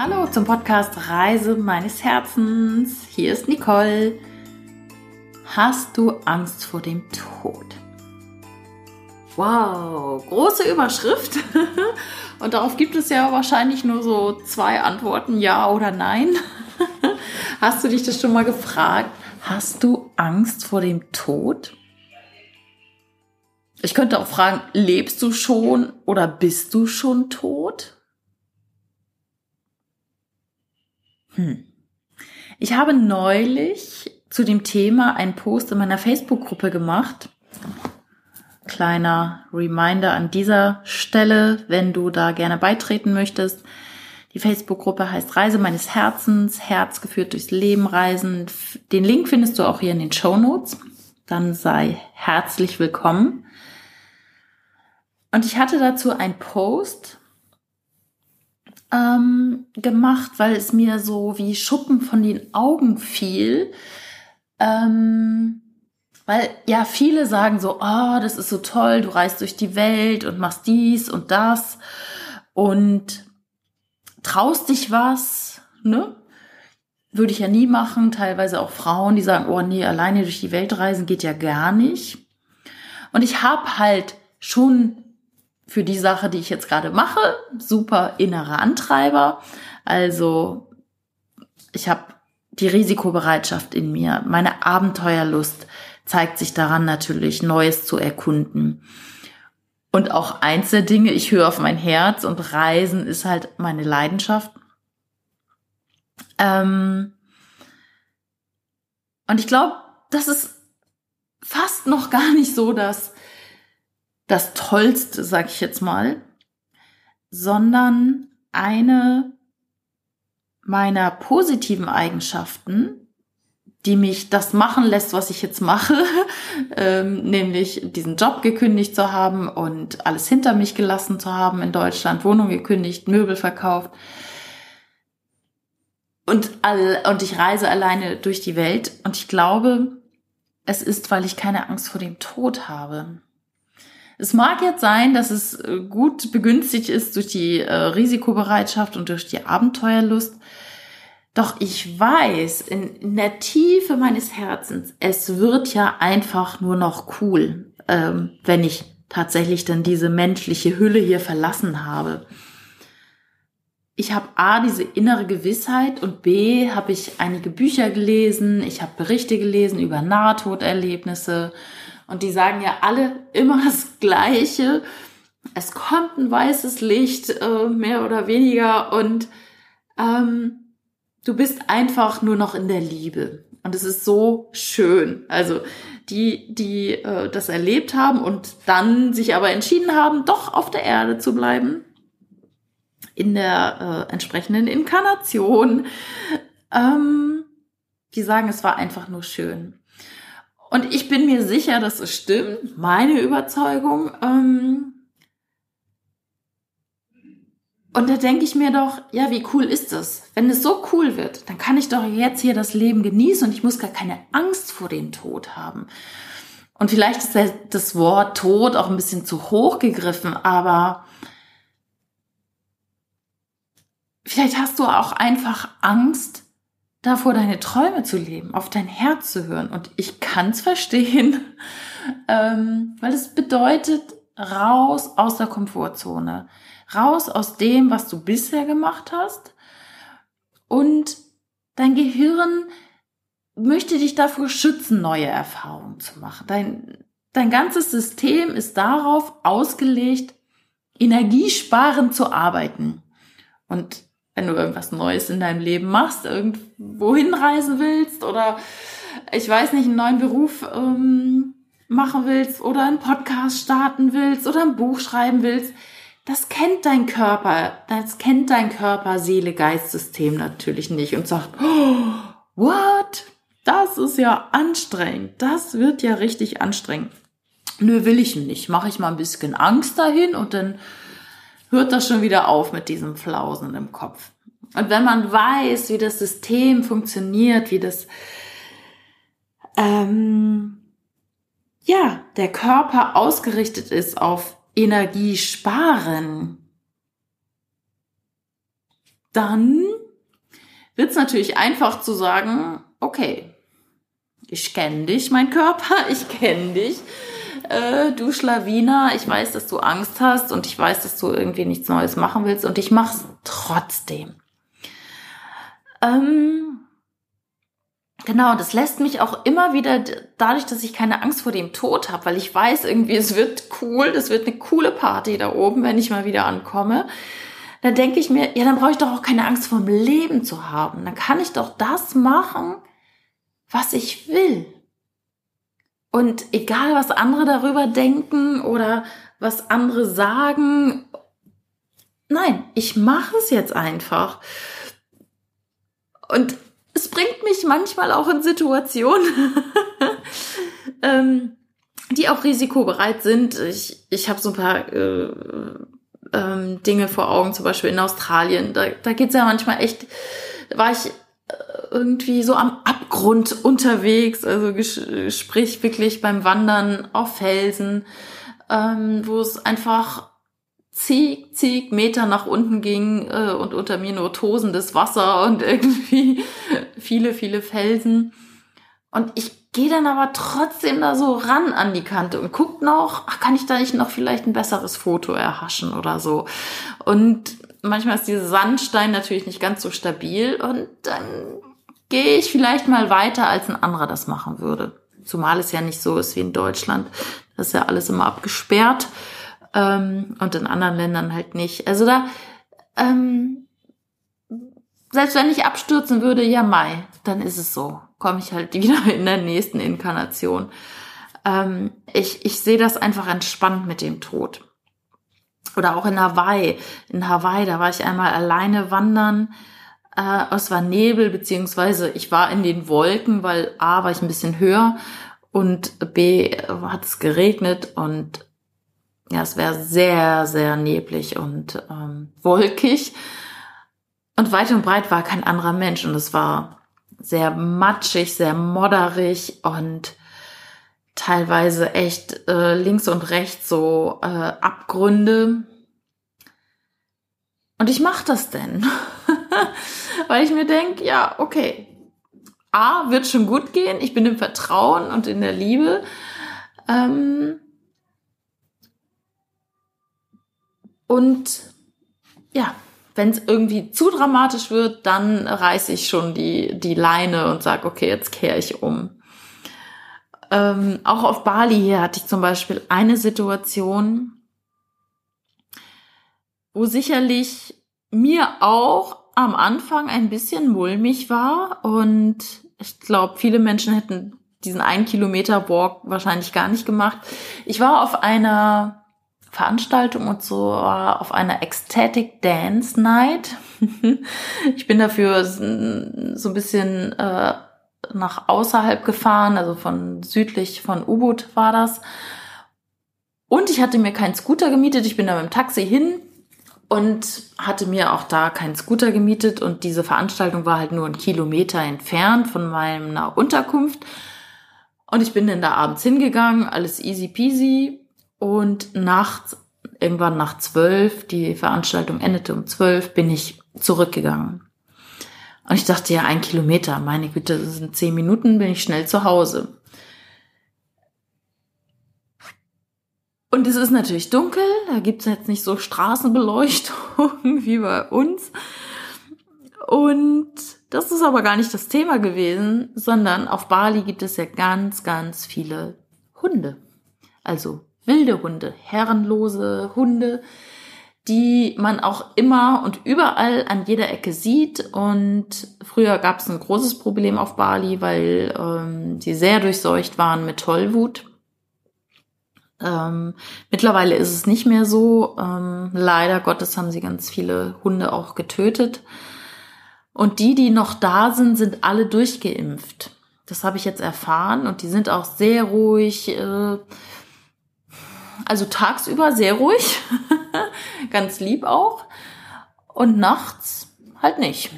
Hallo zum Podcast Reise meines Herzens. Hier ist Nicole. Hast du Angst vor dem Tod? Wow, große Überschrift. Und darauf gibt es ja wahrscheinlich nur so zwei Antworten, ja oder nein. Hast du dich das schon mal gefragt? Hast du Angst vor dem Tod? Ich könnte auch fragen, lebst du schon oder bist du schon tot? Hm. Ich habe neulich zu dem Thema einen Post in meiner Facebook-Gruppe gemacht. Kleiner Reminder an dieser Stelle, wenn du da gerne beitreten möchtest. Die Facebook-Gruppe heißt Reise meines Herzens, Herz geführt durchs Leben reisen. Den Link findest du auch hier in den Show Notes. Dann sei herzlich willkommen. Und ich hatte dazu einen Post ähm, gemacht, weil es mir so wie Schuppen von den Augen fiel. Ähm, weil ja viele sagen so, oh, das ist so toll, du reist durch die Welt und machst dies und das und traust dich was, ne? Würde ich ja nie machen. Teilweise auch Frauen, die sagen, oh nee, alleine durch die Welt reisen geht ja gar nicht. Und ich habe halt schon für die Sache, die ich jetzt gerade mache, super innere Antreiber. Also ich habe die Risikobereitschaft in mir, meine Abenteuerlust zeigt sich daran natürlich, Neues zu erkunden. Und auch eins der Dinge, ich höre auf mein Herz und Reisen ist halt meine Leidenschaft. Ähm und ich glaube, das ist fast noch gar nicht so, dass das Tollste, sag ich jetzt mal, sondern eine meiner positiven Eigenschaften, die mich das machen lässt, was ich jetzt mache, ähm, nämlich diesen Job gekündigt zu haben und alles hinter mich gelassen zu haben in Deutschland, Wohnung gekündigt, Möbel verkauft und all, und ich reise alleine durch die Welt und ich glaube, es ist, weil ich keine Angst vor dem Tod habe. Es mag jetzt sein, dass es äh, gut begünstigt ist durch die äh, Risikobereitschaft und durch die Abenteuerlust. Doch ich weiß in, in, der Tiefe meines Herzens, es wird ja einfach nur noch cool, ähm, wenn ich tatsächlich dann diese menschliche Hülle hier verlassen habe. Ich habe A, diese innere Gewissheit und B, habe ich einige Bücher gelesen, ich habe Berichte gelesen über Nahtoderlebnisse und die sagen ja alle immer das Gleiche. Es kommt ein weißes Licht, äh, mehr oder weniger, und ähm, du bist einfach nur noch in der Liebe. Und es ist so schön. Also die, die äh, das erlebt haben und dann sich aber entschieden haben, doch auf der Erde zu bleiben, in der äh, entsprechenden Inkarnation, ähm, die sagen, es war einfach nur schön. Und ich bin mir sicher, dass es stimmt, meine Überzeugung. Ähm und da denke ich mir doch, ja, wie cool ist das? Wenn es so cool wird, dann kann ich doch jetzt hier das Leben genießen und ich muss gar keine Angst vor dem Tod haben. Und vielleicht ist das Wort Tod auch ein bisschen zu hoch gegriffen, aber vielleicht hast du auch einfach Angst, davor, deine Träume zu leben, auf dein Herz zu hören. Und ich kann es verstehen, ähm, weil es bedeutet, raus aus der Komfortzone, raus aus dem, was du bisher gemacht hast. Und dein Gehirn möchte dich davor schützen, neue Erfahrungen zu machen. Dein, dein ganzes System ist darauf ausgelegt, energiesparend zu arbeiten. Und wenn du irgendwas Neues in deinem Leben machst, irgendwo hinreisen willst oder ich weiß nicht, einen neuen Beruf ähm, machen willst oder einen Podcast starten willst oder ein Buch schreiben willst, das kennt dein Körper, das kennt dein Körper, Seele, Geistsystem natürlich nicht und sagt, oh, what? Das ist ja anstrengend. Das wird ja richtig anstrengend. Nö, will ich nicht. Mache ich mal ein bisschen Angst dahin und dann hört das schon wieder auf mit diesem Flausen im Kopf. Und wenn man weiß, wie das System funktioniert, wie das, ähm, ja, der Körper ausgerichtet ist auf Energiesparen, dann wird es natürlich einfach zu sagen, okay, ich kenne dich, mein Körper, ich kenne dich. Äh, du Schlawiner, ich weiß, dass du Angst hast und ich weiß, dass du irgendwie nichts Neues machen willst und ich mach's trotzdem. Ähm, genau, das lässt mich auch immer wieder, dadurch, dass ich keine Angst vor dem Tod habe, weil ich weiß irgendwie, es wird cool, das wird eine coole Party da oben, wenn ich mal wieder ankomme dann denke ich mir, ja, dann brauche ich doch auch keine Angst vor dem Leben zu haben. Dann kann ich doch das machen, was ich will. Und egal, was andere darüber denken oder was andere sagen, nein, ich mache es jetzt einfach. Und es bringt mich manchmal auch in Situationen, ähm, die auch risikobereit sind. Ich, ich habe so ein paar äh, ähm, Dinge vor Augen, zum Beispiel in Australien. Da, da geht's ja manchmal echt, war ich irgendwie so am Abgrund unterwegs, also sprich wirklich beim Wandern auf Felsen, ähm, wo es einfach zig, zig Meter nach unten ging äh, und unter mir nur tosendes Wasser und irgendwie viele, viele Felsen. Und ich gehe dann aber trotzdem da so ran an die Kante und guck noch, ach, kann ich da nicht noch vielleicht ein besseres Foto erhaschen oder so. Und manchmal ist dieser Sandstein natürlich nicht ganz so stabil und dann gehe ich vielleicht mal weiter, als ein anderer das machen würde. Zumal es ja nicht so ist wie in Deutschland. Das ist ja alles immer abgesperrt ähm, und in anderen Ländern halt nicht. Also da, ähm, selbst wenn ich abstürzen würde, ja Mai, dann ist es so komme ich halt wieder in der nächsten Inkarnation. Ähm, ich, ich sehe das einfach entspannt mit dem Tod. Oder auch in Hawaii. In Hawaii, da war ich einmal alleine wandern. Äh, es war Nebel, beziehungsweise ich war in den Wolken, weil A war ich ein bisschen höher und B hat es geregnet und ja, es wäre sehr, sehr neblig und ähm, wolkig. Und weit und breit war kein anderer Mensch und es war sehr matschig, sehr modderig und teilweise echt äh, links und rechts so äh, Abgründe. Und ich mache das denn, weil ich mir denke, ja, okay, A, wird schon gut gehen, ich bin im Vertrauen und in der Liebe. Ähm, und ja, wenn es irgendwie zu dramatisch wird, dann reiße ich schon die, die Leine und sage, okay, jetzt kehre ich um. Ähm, auch auf Bali hier hatte ich zum Beispiel eine Situation, wo sicherlich mir auch am Anfang ein bisschen mulmig war und ich glaube, viele Menschen hätten diesen einen Kilometer Walk wahrscheinlich gar nicht gemacht. Ich war auf einer Veranstaltung und so auf einer Ecstatic Dance Night. ich bin dafür so ein bisschen äh, nach außerhalb gefahren, also von südlich von Ubud war das. Und ich hatte mir keinen Scooter gemietet. Ich bin da mit dem Taxi hin und hatte mir auch da keinen Scooter gemietet. Und diese Veranstaltung war halt nur ein Kilometer entfernt von meiner Unterkunft. Und ich bin dann da abends hingegangen, alles easy peasy. Und nachts, irgendwann nach zwölf, die Veranstaltung endete um zwölf, bin ich zurückgegangen. Und ich dachte, ja, ein Kilometer, meine Güte, das sind zehn Minuten, bin ich schnell zu Hause. Und es ist natürlich dunkel, da gibt's jetzt nicht so Straßenbeleuchtung wie bei uns. Und das ist aber gar nicht das Thema gewesen, sondern auf Bali gibt es ja ganz, ganz viele Hunde. Also wilde Hunde, herrenlose Hunde, die man auch immer und überall an jeder Ecke sieht. Und früher gab es ein großes Problem auf Bali, weil ähm, sie sehr durchseucht waren mit Tollwut. Ähm, mittlerweile ist es nicht mehr so. Ähm, leider Gottes haben sie ganz viele Hunde auch getötet. Und die, die noch da sind, sind alle durchgeimpft. Das habe ich jetzt erfahren und die sind auch sehr ruhig. Äh, also tagsüber sehr ruhig, ganz lieb auch. Und nachts halt nicht.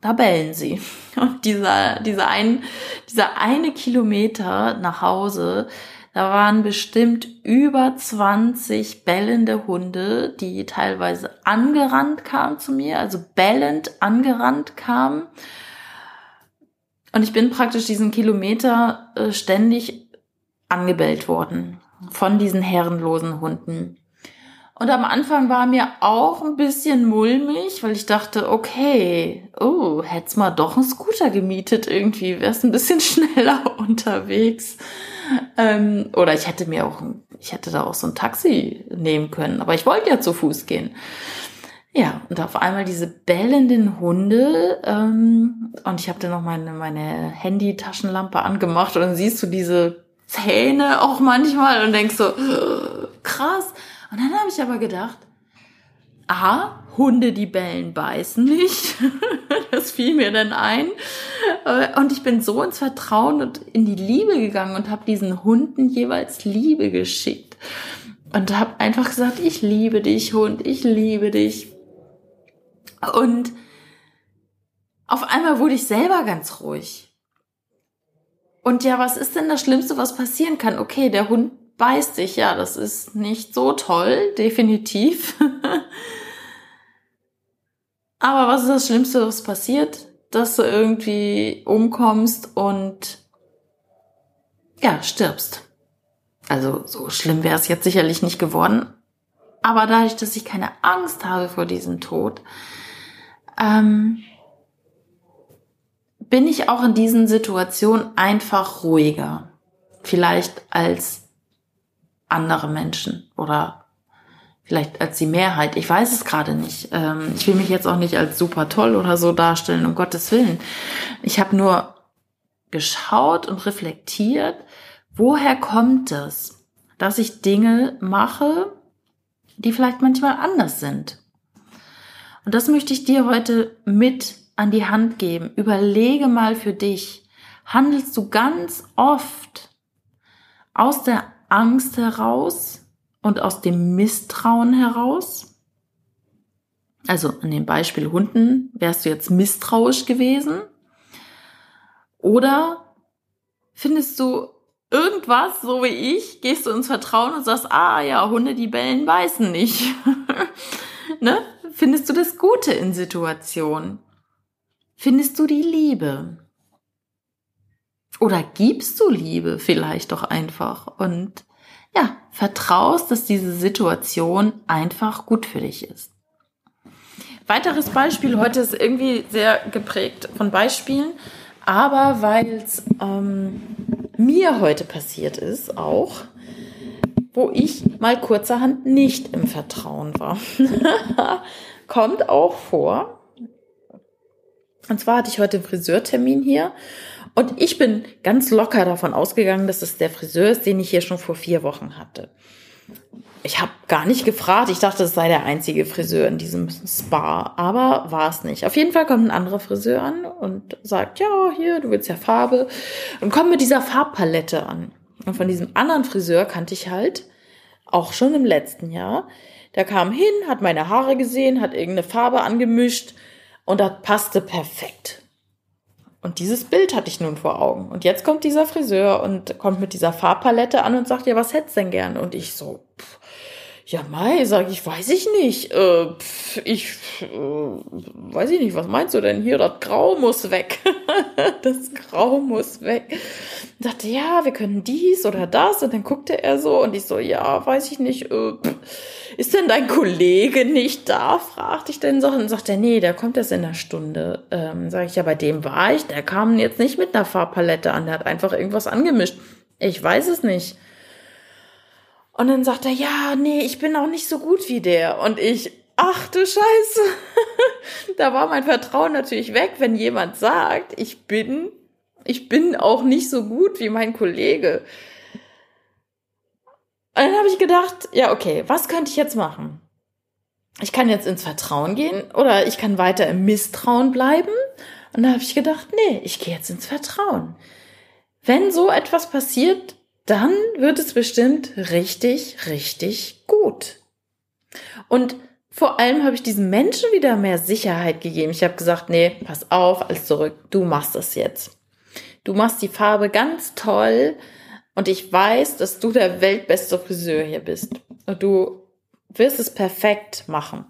Da bellen sie. Und dieser, dieser, ein, dieser eine Kilometer nach Hause, Da waren bestimmt über 20 bellende Hunde, die teilweise angerannt kamen zu mir, also bellend angerannt kamen. Und ich bin praktisch diesen Kilometer äh, ständig angebellt worden von diesen herrenlosen Hunden. Und am Anfang war mir auch ein bisschen mulmig, weil ich dachte, okay, oh, hätt's mal doch einen Scooter gemietet irgendwie, wär's ein bisschen schneller unterwegs. Ähm, oder ich hätte mir auch, ich hätte da auch so ein Taxi nehmen können, aber ich wollte ja zu Fuß gehen. Ja, und auf einmal diese bellenden Hunde ähm, und ich habe dann noch meine, meine Handy-Taschenlampe angemacht und dann siehst du diese Zähne auch manchmal und denkst so, krass. Und dann habe ich aber gedacht, aha, Hunde, die bellen, beißen nicht. das fiel mir dann ein. Und ich bin so ins Vertrauen und in die Liebe gegangen und habe diesen Hunden jeweils Liebe geschickt. Und habe einfach gesagt, ich liebe dich, Hund, ich liebe dich. Und auf einmal wurde ich selber ganz ruhig. Und ja, was ist denn das Schlimmste, was passieren kann? Okay, der Hund beißt dich, ja, das ist nicht so toll, definitiv. Aber was ist das Schlimmste, was passiert? Dass du irgendwie umkommst und ja, stirbst. Also so schlimm wäre es jetzt sicherlich nicht geworden. Aber dadurch, dass ich keine Angst habe vor diesem Tod, ähm, bin ich auch in diesen Situationen einfach ruhiger. Vielleicht als andere Menschen oder vielleicht als die Mehrheit. Ich weiß es gerade nicht. Ähm, ich will mich jetzt auch nicht als super toll oder so darstellen, um Gottes Willen. Ich habe nur geschaut und reflektiert, woher kommt es, dass ich Dinge mache, die vielleicht manchmal anders sind. Und das möchte ich dir heute mit an die Hand geben. Überlege mal für dich, handelst du ganz oft aus der Angst heraus und aus dem Misstrauen heraus? Also in dem Beispiel Hunden wärst du jetzt misstrauisch gewesen? Oder findest du irgendwas, so wie ich, gehst du ins Vertrauen und sagst, ah ja, Hunde, die bellen, beißen nicht. ne? Findest du das Gute in Situationen? Findest du die Liebe? Oder gibst du Liebe vielleicht doch einfach und ja, vertraust, dass diese Situation einfach gut für dich ist. Weiteres Beispiel, heute ist irgendwie sehr geprägt von Beispielen, aber weil es ähm, mir heute passiert ist auch, wo ich mal kurzerhand nicht im Vertrauen war. Kommt auch vor. Und zwar hatte ich heute einen Friseurtermin hier und ich bin ganz locker davon ausgegangen, dass es der Friseur ist, den ich hier schon vor vier Wochen hatte. Ich habe gar nicht gefragt. Ich dachte, es sei der einzige Friseur in diesem Spa, aber war es nicht. Auf jeden Fall kommt ein anderer Friseur an und sagt, ja, hier, du willst ja Farbe und kommt mit dieser Farbpalette an. Und von diesem anderen Friseur kannte ich halt auch schon im letzten Jahr. Der kam hin, hat meine Haare gesehen, hat irgendeine Farbe angemischt und das passte perfekt. Und dieses Bild hatte ich nun vor Augen. Und jetzt kommt dieser Friseur und kommt mit dieser Farbpalette an und sagt, ja, was hättest denn gern? Und ich so, pff, ja, Mai, sag ich, weiß ich nicht. Äh, pff, ich äh, weiß ich nicht, was meinst du denn hier? Das Grau muss weg. das Grau muss weg. Und sagte, ja, wir können dies oder das. Und dann guckte er so und ich so, ja, weiß ich nicht. Äh, pff ist denn dein Kollege nicht da? fragte ich dann so. Und sagt er, nee, der kommt erst in einer Stunde. Ähm, sag ich, ja, bei dem war ich. Der kam jetzt nicht mit einer Farbpalette an. Der hat einfach irgendwas angemischt. Ich weiß es nicht. Und dann sagt er, ja, nee, ich bin auch nicht so gut wie der. Und ich, ach du Scheiße. da war mein Vertrauen natürlich weg, wenn jemand sagt, ich bin, ich bin auch nicht so gut wie mein Kollege. Und dann habe ich gedacht, ja, okay, was könnte ich jetzt machen? Ich kann jetzt ins Vertrauen gehen oder ich kann weiter im Misstrauen bleiben. Und da habe ich gedacht, nee, ich gehe jetzt ins Vertrauen. Wenn so etwas passiert, dann wird es bestimmt richtig, richtig gut. Und vor allem habe ich diesem Menschen wieder mehr Sicherheit gegeben. Ich habe gesagt, nee, pass auf, alles zurück, du machst es jetzt. Du machst die Farbe ganz toll Und ich weiß, dass du der weltbeste Friseur hier bist. Und du wirst es perfekt machen.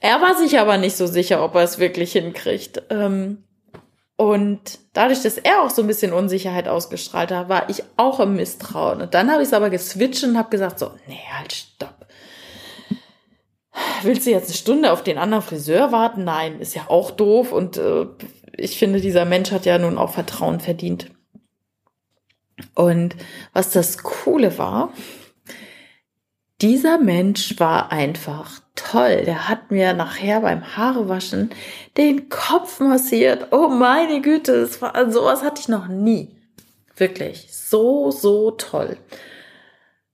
Er war sich aber nicht so sicher, ob er es wirklich hinkriegt. Ähm, und dadurch, dass er auch so ein bisschen Unsicherheit ausgestrahlt hat, war ich auch im Misstrauen. Und dann habe ich es aber geswitcht und habe gesagt so, nee, halt, stopp. Willst du jetzt eine Stunde auf den anderen Friseur warten? Nein, ist ja auch doof. Und äh, ich finde, dieser Mensch hat ja nun auch Vertrauen verdient. Und was das Coole war, dieser Mensch war einfach toll. Der hat mir nachher beim Haarewaschen den Kopf massiert. Oh meine Güte, das war, sowas hatte ich noch nie. Wirklich. So, so toll.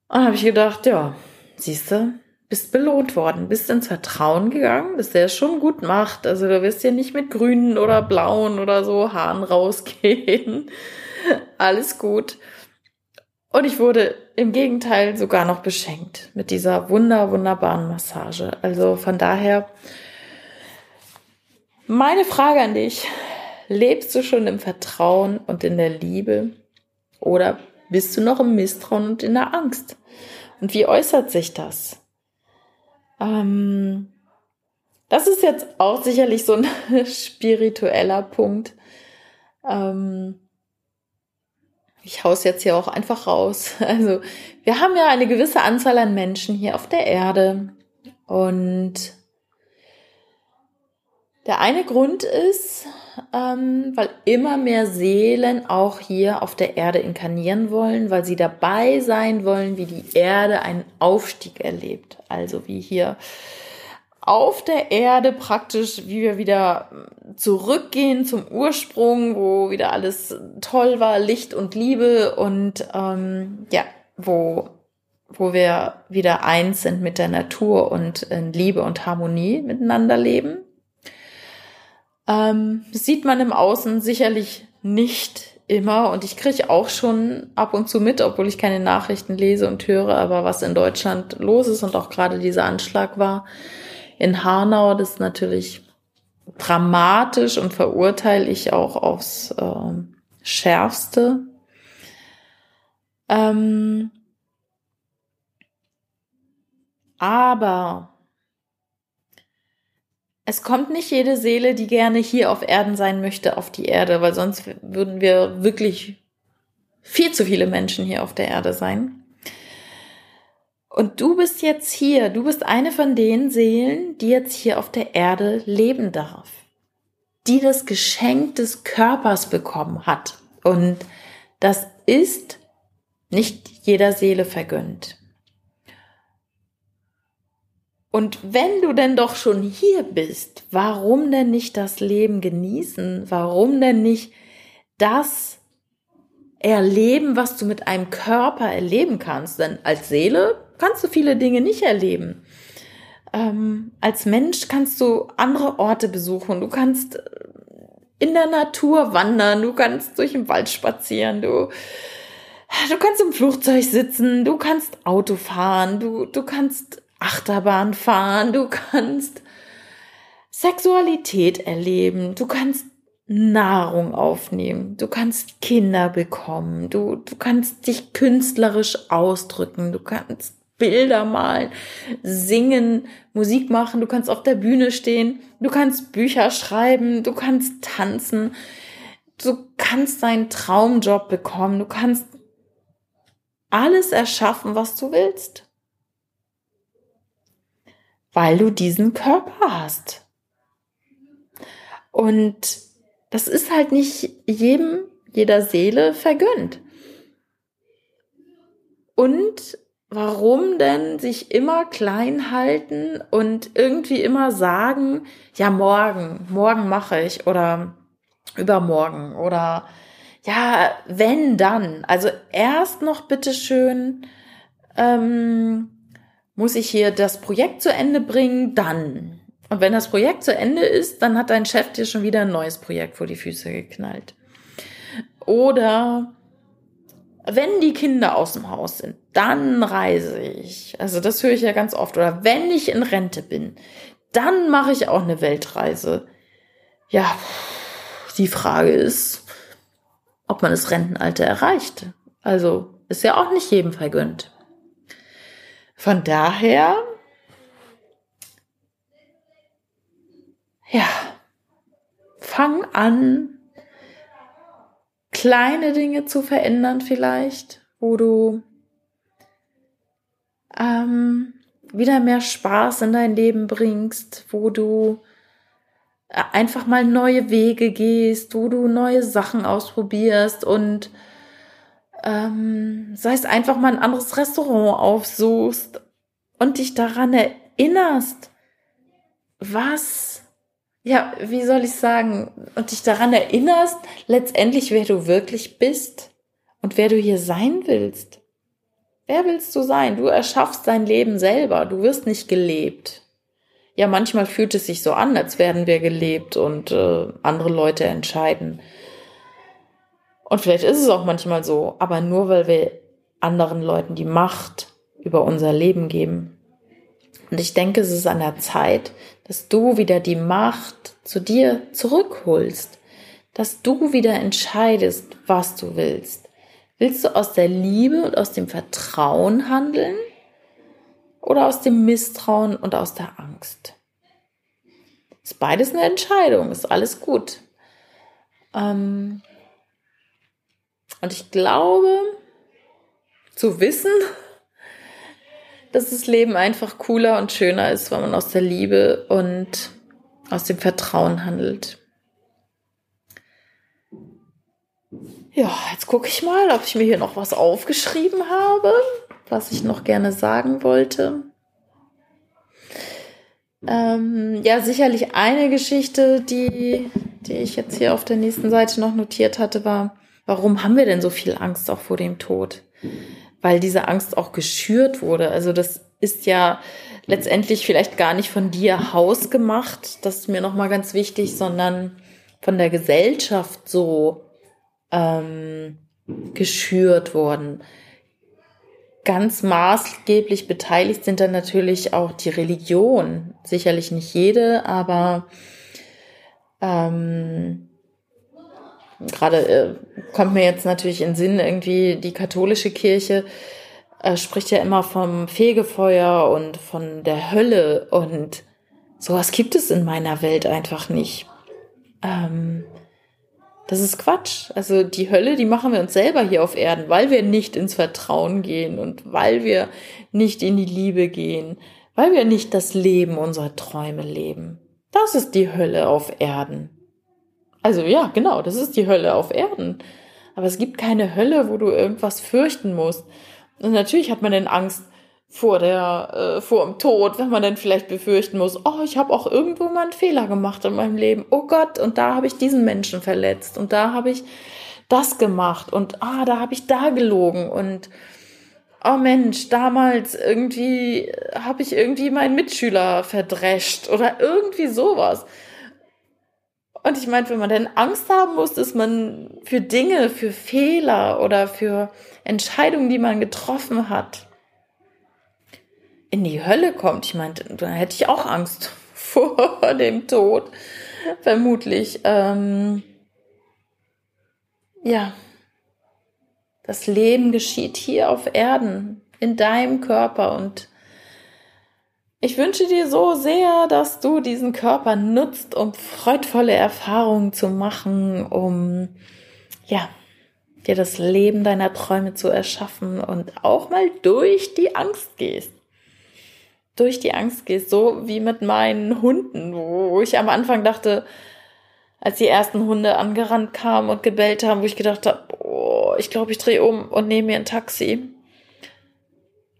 Und habe ich gedacht, ja, siehst du, bist belohnt worden, bist ins Vertrauen gegangen, dass der es schon gut macht. Also du wirst ja nicht mit grünen oder blauen oder so Haaren rausgehen. Alles gut. Und ich wurde im Gegenteil sogar noch beschenkt mit dieser wunder, wunderbaren Massage. Also von daher, meine Frage an dich, lebst du schon im Vertrauen und in der Liebe oder bist du noch im Misstrauen und in der Angst? Und wie äußert sich das? Ähm, das ist jetzt auch sicherlich so ein spiritueller Punkt. Ähm, ich hau's jetzt hier auch einfach raus. Also wir haben ja eine gewisse Anzahl an Menschen hier auf der Erde und der eine Grund ist, ähm, weil immer mehr Seelen auch hier auf der Erde inkarnieren wollen, weil sie dabei sein wollen, wie die Erde einen Aufstieg erlebt. Also wie hier auf der Erde praktisch, wie wir wieder zurückgehen zum Ursprung, wo wieder alles toll war, Licht und Liebe und ähm, ja, wo, wo wir wieder eins sind mit der Natur und in Liebe und Harmonie miteinander leben. Ähm, sieht man im Außen sicherlich nicht immer und ich kriege auch schon ab und zu mit, obwohl ich keine Nachrichten lese und höre, aber was in Deutschland los ist und auch gerade dieser Anschlag war, in Hanau. Das ist natürlich dramatisch und verurteile ich auch aufs äh, Schärfste. Ähm, aber es kommt nicht jede Seele, die gerne hier auf Erden sein möchte, auf die Erde, weil sonst würden wir wirklich viel zu viele Menschen hier auf der Erde sein. Und du bist jetzt hier, du bist eine von den Seelen, die jetzt hier auf der Erde leben darf, die das Geschenk des Körpers bekommen hat. Und das ist nicht jeder Seele vergönnt. Und wenn du denn doch schon hier bist, warum denn nicht das Leben genießen? Warum denn nicht das erleben, was du mit einem Körper erleben kannst? Denn als Seele kannst du viele Dinge nicht erleben. Ähm, als Mensch kannst du andere Orte besuchen, du kannst äh, in der Natur wandern, du kannst durch den Wald spazieren, du, du kannst im Flugzeug sitzen, du kannst Auto fahren, du, du kannst Achterbahn fahren, du kannst Sexualität erleben, du kannst Nahrung aufnehmen, du kannst Kinder bekommen, du, du kannst dich künstlerisch ausdrücken, du kannst Bilder malen, singen, Musik machen, du kannst auf der Bühne stehen, du kannst Bücher schreiben, du kannst tanzen, du kannst deinen Traumjob bekommen, du kannst alles erschaffen, was du willst. Weil du diesen Körper hast. Und das ist halt nicht jedem, jeder Seele vergönnt. Und warum denn sich immer klein halten und irgendwie immer sagen, ja, morgen, morgen mache ich oder übermorgen oder ja, wenn dann. Also erst noch bitteschön ähm, muss ich hier das Projekt zu Ende bringen, dann. Und wenn das Projekt zu Ende ist, dann hat dein Chef dir schon wieder ein neues Projekt vor die Füße geknallt. Oder wenn die Kinder aus dem Haus sind, dann reise ich. Also das höre ich ja ganz oft. Oder wenn ich in Rente bin, dann mache ich auch eine Weltreise. Ja, die Frage ist, ob man das Rentenalter erreicht. Also ist ja auch nicht jedem vergönnt. Von daher, ja, fang an, kleine Dinge zu verändern vielleicht, wo du ähm, wieder mehr Spaß in dein Leben bringst, wo du äh, einfach mal neue Wege gehst, wo du neue Sachen ausprobierst und ähm, sei es einfach mal ein anderes Restaurant aufsuchst und dich daran erinnerst, was, ja, wie soll ich sagen, und dich daran erinnerst, letztendlich, wer du wirklich bist und wer du hier sein willst. Wer willst du sein? Du erschaffst dein Leben selber. Du wirst nicht gelebt. Ja, manchmal fühlt es sich so an, als werden wir gelebt und äh, andere Leute entscheiden. Und vielleicht ist es auch manchmal so, aber nur weil wir anderen Leuten die Macht über unser Leben geben. Und ich denke, es ist an der Zeit, dass du wieder die Macht zu dir zurückholst, dass du wieder entscheidest, was du willst. Willst du aus der Liebe und aus dem Vertrauen handeln oder aus dem Misstrauen und aus der Angst? Ist beides eine Entscheidung, ist alles gut. Ähm und ich glaube, zu wissen, dass das Leben einfach cooler und schöner ist, wenn man aus der Liebe und aus dem Vertrauen handelt. Ja, jetzt gucke ich mal, ob ich mir hier noch was aufgeschrieben habe, was ich noch gerne sagen wollte. Ähm, ja, sicherlich eine Geschichte, die, die ich jetzt hier auf der nächsten Seite noch notiert hatte, war, warum haben wir denn so viel Angst auch vor dem Tod? Weil diese Angst auch geschürt wurde. Also das ist ja letztendlich vielleicht gar nicht von dir hausgemacht, das ist mir nochmal ganz wichtig, sondern von der Gesellschaft so ähm, geschürt worden. Ganz maßgeblich beteiligt sind dann natürlich auch die Religion. Sicherlich nicht jede, aber ähm, gerade äh, kommt mir jetzt natürlich in Sinn, irgendwie die katholische Kirche äh, spricht ja immer vom Fegefeuer und von der Hölle und sowas gibt es in meiner Welt einfach nicht. Ähm, das ist Quatsch. Also die Hölle, die machen wir uns selber hier auf Erden, weil wir nicht ins Vertrauen gehen und weil wir nicht in die Liebe gehen, weil wir nicht das Leben unserer Träume leben. Das ist die Hölle auf Erden. Also ja, genau, das ist die Hölle auf Erden. Aber es gibt keine Hölle, wo du irgendwas fürchten musst. Und natürlich hat man denn Angst, vor der äh, vor dem Tod, wenn man dann vielleicht befürchten muss, oh, ich habe auch irgendwo mal einen Fehler gemacht in meinem Leben. Oh Gott, und da habe ich diesen Menschen verletzt und da habe ich das gemacht und ah, da habe ich da gelogen und oh Mensch, damals irgendwie habe ich irgendwie meinen Mitschüler verdrescht oder irgendwie sowas. Und ich meine, wenn man denn Angst haben muss, dass man für Dinge, für Fehler oder für Entscheidungen, die man getroffen hat, in die Hölle kommt. Ich meinte, dann hätte ich auch Angst vor dem Tod, vermutlich. Ähm, ja, das Leben geschieht hier auf Erden, in deinem Körper und ich wünsche dir so sehr, dass du diesen Körper nutzt, um freudvolle Erfahrungen zu machen, um ja, dir das Leben deiner Träume zu erschaffen und auch mal durch die Angst gehst durch die Angst gehst, so wie mit meinen Hunden, wo ich am Anfang dachte, als die ersten Hunde angerannt kamen und gebellt haben, wo ich gedacht habe, oh, ich glaube, ich drehe um und nehme mir ein Taxi.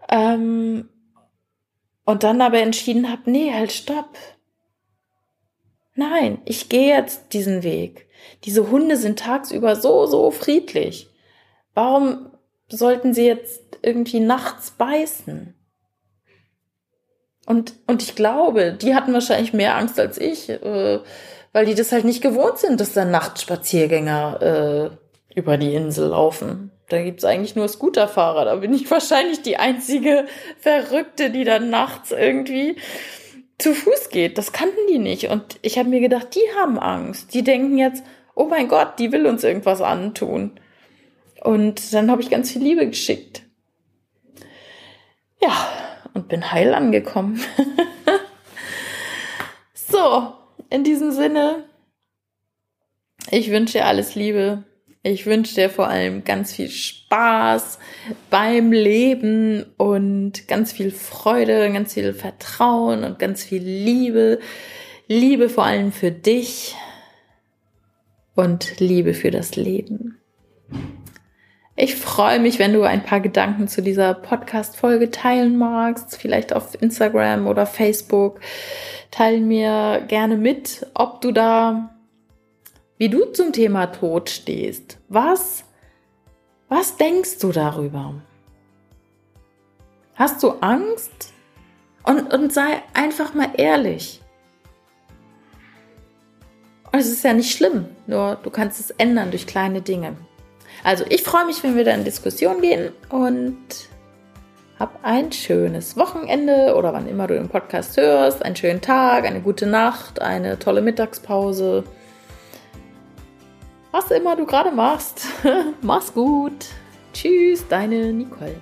Ähm, und dann aber entschieden habe, nee, halt, stopp. Nein, ich gehe jetzt diesen Weg. Diese Hunde sind tagsüber so, so friedlich. Warum sollten sie jetzt irgendwie nachts beißen? Und, und ich glaube, die hatten wahrscheinlich mehr Angst als ich, äh, weil die das halt nicht gewohnt sind, dass da Nachtspaziergänger äh, über die Insel laufen. Da gibt's eigentlich nur Scooterfahrer. Da bin ich wahrscheinlich die einzige Verrückte, die dann nachts irgendwie zu Fuß geht. Das kannten die nicht. Und ich habe mir gedacht, die haben Angst. Die denken jetzt, oh mein Gott, die will uns irgendwas antun. Und dann habe ich ganz viel Liebe geschickt. Ja, und bin heil angekommen. so, in diesem Sinne, ich wünsche alles Liebe. Ich wünsche dir vor allem ganz viel Spaß beim Leben und ganz viel Freude, ganz viel Vertrauen und ganz viel Liebe. Liebe vor allem für dich und Liebe für das Leben. Ich freue mich, wenn du ein paar Gedanken zu dieser Podcast-Folge teilen magst, vielleicht auf Instagram oder Facebook. Teil mir gerne mit, ob du da wie du zum Thema Tod stehst. Was, was denkst du darüber? Hast du Angst? Und, und sei einfach mal ehrlich. Es ist ja nicht schlimm, nur du kannst es ändern durch kleine Dinge. Also ich freue mich, wenn wir da in Diskussion gehen und hab ein schönes Wochenende oder wann immer du den Podcast hörst, einen schönen Tag, eine gute Nacht, eine tolle Mittagspause was immer du gerade machst. Mach's gut. Tschüss, deine Nicole.